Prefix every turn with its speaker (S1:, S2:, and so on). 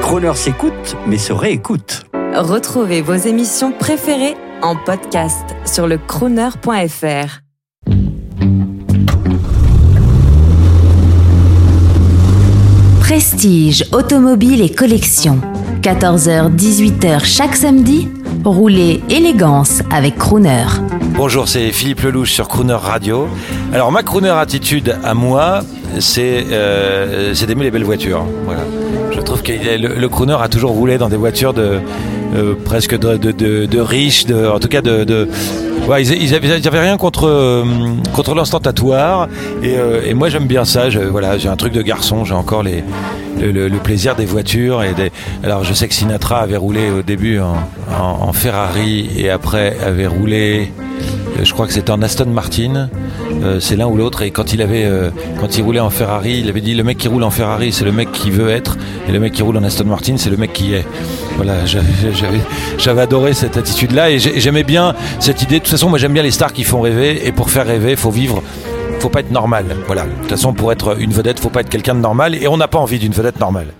S1: Croner s'écoute, mais se réécoute.
S2: Retrouvez vos émissions préférées en podcast sur le crooner.fr.
S3: Prestige, automobile et collection. 14h-18h chaque samedi. Roulez élégance avec Crooner.
S4: Bonjour, c'est Philippe Lelouch sur Crooner Radio. Alors ma Crooner attitude à moi, c'est euh, c'est d'aimer les belles voitures. Voilà. Je trouve que le, crooner a toujours roulé dans des voitures de euh, presque de, riches, en tout cas de, de ils, ils, avaient, ils, avaient, rien contre euh, contre l'instantatoire et, moi j'aime bien ça. Voilà, j'ai un truc de garçon. J'ai encore les le, plaisir des voitures et. Alors je sais que Sinatra avait roulé au début en Ferrari et après avait roulé. Je crois que c'était en Aston Martin. Euh, c'est l'un ou l'autre. Et quand il avait, euh, quand il roulait en Ferrari, il avait dit le mec qui roule en Ferrari, c'est le mec qui veut être, et le mec qui roule en Aston Martin, c'est le mec qui est. Voilà, j'avais adoré cette attitude-là et j'aimais bien cette idée. De toute façon, moi j'aime bien les stars qui font rêver. Et pour faire rêver, faut vivre faut pas être normal. Voilà. De toute façon, pour être une vedette, faut pas être quelqu'un de normal et on n'a pas envie d'une vedette normale.